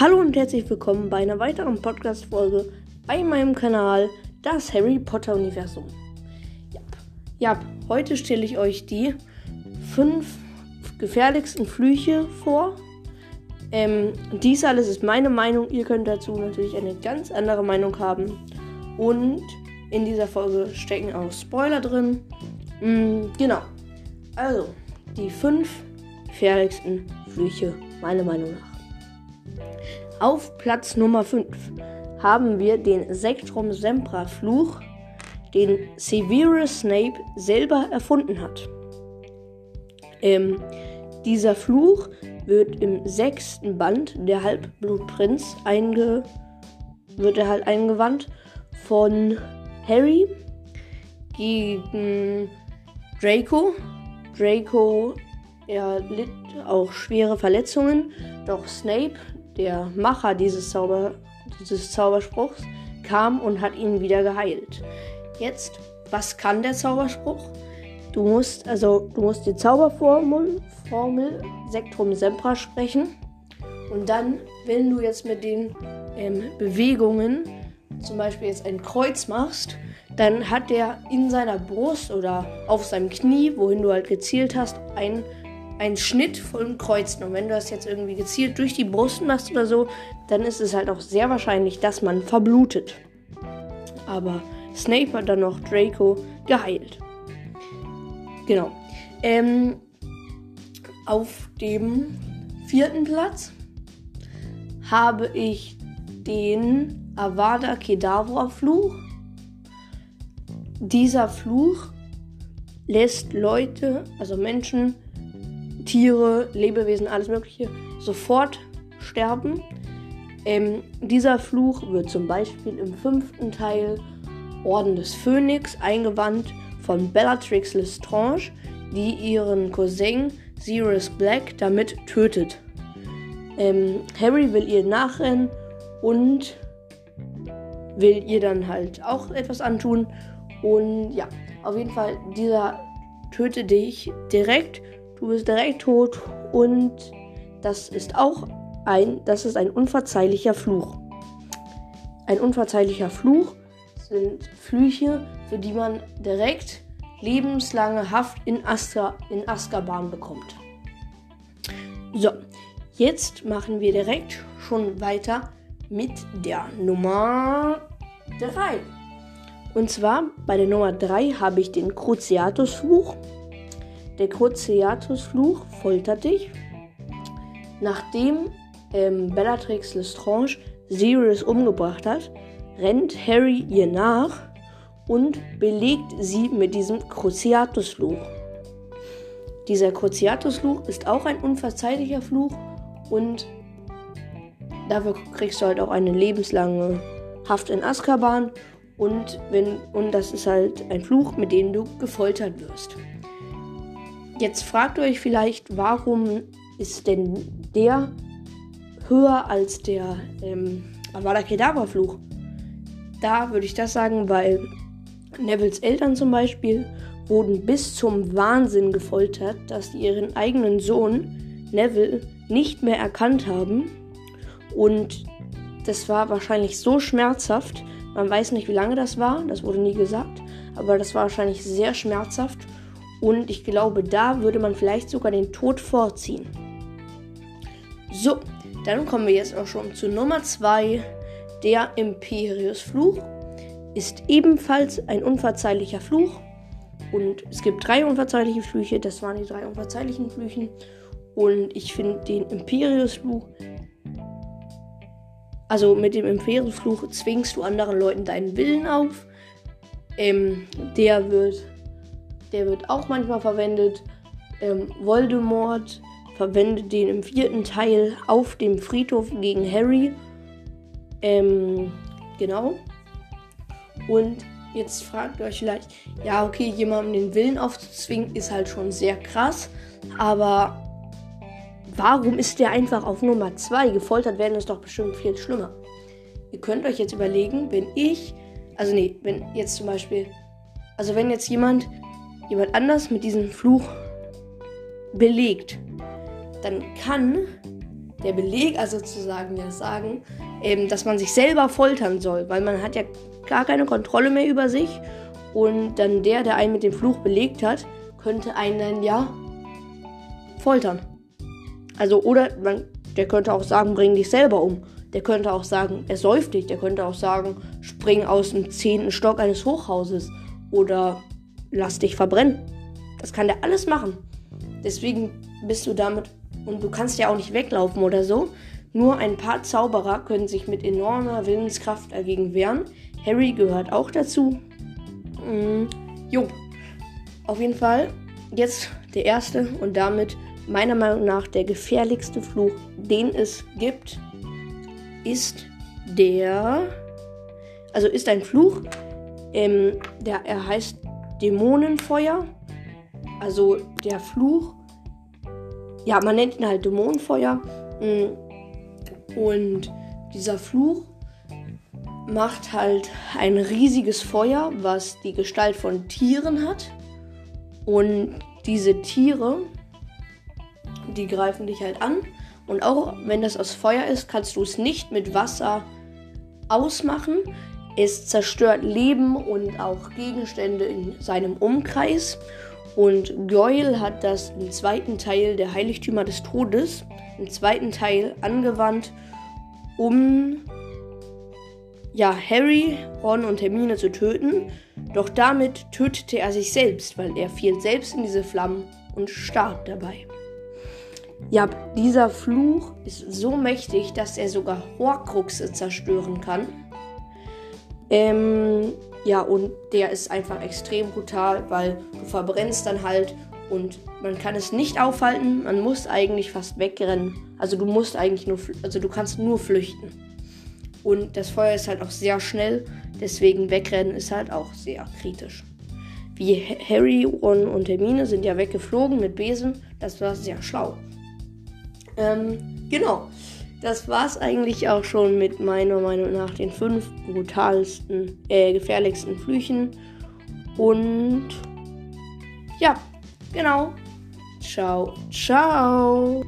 Hallo und herzlich willkommen bei einer weiteren Podcast-Folge bei meinem Kanal, das Harry Potter Universum. Ja, ja heute stelle ich euch die fünf gefährlichsten Flüche vor. Ähm, dies alles ist meine Meinung. Ihr könnt dazu natürlich eine ganz andere Meinung haben. Und in dieser Folge stecken auch Spoiler drin. Mhm, genau. Also, die fünf gefährlichsten Flüche, meiner Meinung nach. Auf Platz Nummer 5 haben wir den Sektrum Sempra Fluch, den Severus Snape selber erfunden hat. Ähm, dieser Fluch wird im sechsten Band der Halbblutprinz einge wird er halt eingewandt von Harry gegen Draco. Draco er litt auch schwere Verletzungen, doch Snape der Macher dieses, Zauber, dieses Zauberspruchs, kam und hat ihn wieder geheilt. Jetzt, was kann der Zauberspruch? Du musst also du musst die Zauberformel Formel Sektrum Sempra sprechen und dann, wenn du jetzt mit den ähm, Bewegungen zum Beispiel jetzt ein Kreuz machst, dann hat der in seiner Brust oder auf seinem Knie, wohin du halt gezielt hast, ein ein Schnitt von Kreuzen. Und wenn du das jetzt irgendwie gezielt durch die Brust machst oder so, dann ist es halt auch sehr wahrscheinlich, dass man verblutet. Aber Snape hat dann noch Draco geheilt. Genau. Ähm, auf dem vierten Platz habe ich den Avada Kedavra Fluch. Dieser Fluch lässt Leute, also Menschen, Tiere, Lebewesen, alles Mögliche sofort sterben. Ähm, dieser Fluch wird zum Beispiel im fünften Teil Orden des Phönix eingewandt von Bellatrix Lestrange, die ihren Cousin Sirius Black damit tötet. Ähm, Harry will ihr nachrennen und will ihr dann halt auch etwas antun. Und ja, auf jeden Fall, dieser tötet dich direkt Du bist direkt tot und das ist auch ein, das ist ein unverzeihlicher Fluch. Ein unverzeihlicher Fluch sind Flüche, für die man direkt lebenslange Haft in, Astra, in Azkaban bekommt. So, jetzt machen wir direkt schon weiter mit der Nummer 3. Und zwar bei der Nummer 3 habe ich den Cruciatus-Fluch. Der Cruciatus-Fluch foltert dich. Nachdem ähm, Bellatrix Lestrange Sirius umgebracht hat, rennt Harry ihr nach und belegt sie mit diesem Cruciatus-Fluch. Dieser Cruciatus-Fluch ist auch ein unverzeihlicher Fluch und dafür kriegst du halt auch eine lebenslange Haft in Azkaban und wenn und das ist halt ein Fluch, mit dem du gefoltert wirst. Jetzt fragt ihr euch vielleicht, warum ist denn der höher als der ähm, Avada Kedavra Fluch? Da würde ich das sagen, weil Nevils Eltern zum Beispiel wurden bis zum Wahnsinn gefoltert, dass sie ihren eigenen Sohn Neville nicht mehr erkannt haben. Und das war wahrscheinlich so schmerzhaft. Man weiß nicht, wie lange das war, das wurde nie gesagt, aber das war wahrscheinlich sehr schmerzhaft. Und ich glaube, da würde man vielleicht sogar den Tod vorziehen. So, dann kommen wir jetzt auch schon zu Nummer 2. Der Imperius-Fluch ist ebenfalls ein unverzeihlicher Fluch. Und es gibt drei unverzeihliche Flüche. Das waren die drei unverzeihlichen Flüchen. Und ich finde den Imperius-Fluch. Also mit dem Imperius-Fluch zwingst du anderen Leuten deinen Willen auf. Ähm, der wird der wird auch manchmal verwendet. Ähm, Voldemort verwendet den im vierten Teil auf dem Friedhof gegen Harry. Ähm, genau. Und jetzt fragt ihr euch vielleicht, ja, okay, jemandem den Willen aufzuzwingen, ist halt schon sehr krass. Aber warum ist der einfach auf Nummer 2? Gefoltert werden ist doch bestimmt viel schlimmer. Ihr könnt euch jetzt überlegen, wenn ich, also nee, wenn jetzt zum Beispiel, also wenn jetzt jemand jemand anders mit diesem Fluch belegt, dann kann der Beleger sozusagen ja sagen, ähm, dass man sich selber foltern soll, weil man hat ja gar keine Kontrolle mehr über sich und dann der, der einen mit dem Fluch belegt hat, könnte einen dann ja foltern. Also oder man, der könnte auch sagen, bring dich selber um. Der könnte auch sagen, er säuft dich. Der könnte auch sagen, spring aus dem zehnten Stock eines Hochhauses oder lass dich verbrennen. Das kann der alles machen. Deswegen bist du damit und du kannst ja auch nicht weglaufen oder so. Nur ein paar Zauberer können sich mit enormer Willenskraft dagegen wehren. Harry gehört auch dazu. Mm, jo. Auf jeden Fall jetzt der erste und damit meiner Meinung nach der gefährlichste Fluch, den es gibt, ist der. Also ist ein Fluch. Ähm, der, er heißt Dämonenfeuer. Also der Fluch. Ja, man nennt ihn halt Dämonenfeuer. Mm. Und dieser Fluch macht halt ein riesiges Feuer, was die Gestalt von Tieren hat. Und diese Tiere, die greifen dich halt an. Und auch wenn das aus Feuer ist, kannst du es nicht mit Wasser ausmachen. Es zerstört Leben und auch Gegenstände in seinem Umkreis. Und Goyle hat das im zweiten Teil der Heiligtümer des Todes, im zweiten Teil angewandt, um ja, Harry, Ron und Hermine zu töten. Doch damit tötete er sich selbst, weil er fiel selbst in diese Flammen und starb dabei. Ja, dieser Fluch ist so mächtig, dass er sogar Horcruxe zerstören kann. Ähm, ja, und der ist einfach extrem brutal, weil du verbrennst dann halt und man kann es nicht aufhalten. Man muss eigentlich fast wegrennen. Also du musst eigentlich nur, also du kannst nur flüchten. Und das Feuer ist halt auch sehr schnell, deswegen wegrennen ist halt auch sehr kritisch. Wie Harry, Ron und Hermine sind ja weggeflogen mit Besen, das war sehr schlau. Ähm, genau. Das war's eigentlich auch schon mit meiner Meinung nach den fünf brutalsten, äh, gefährlichsten Flüchen. Und ja, genau. Ciao, ciao.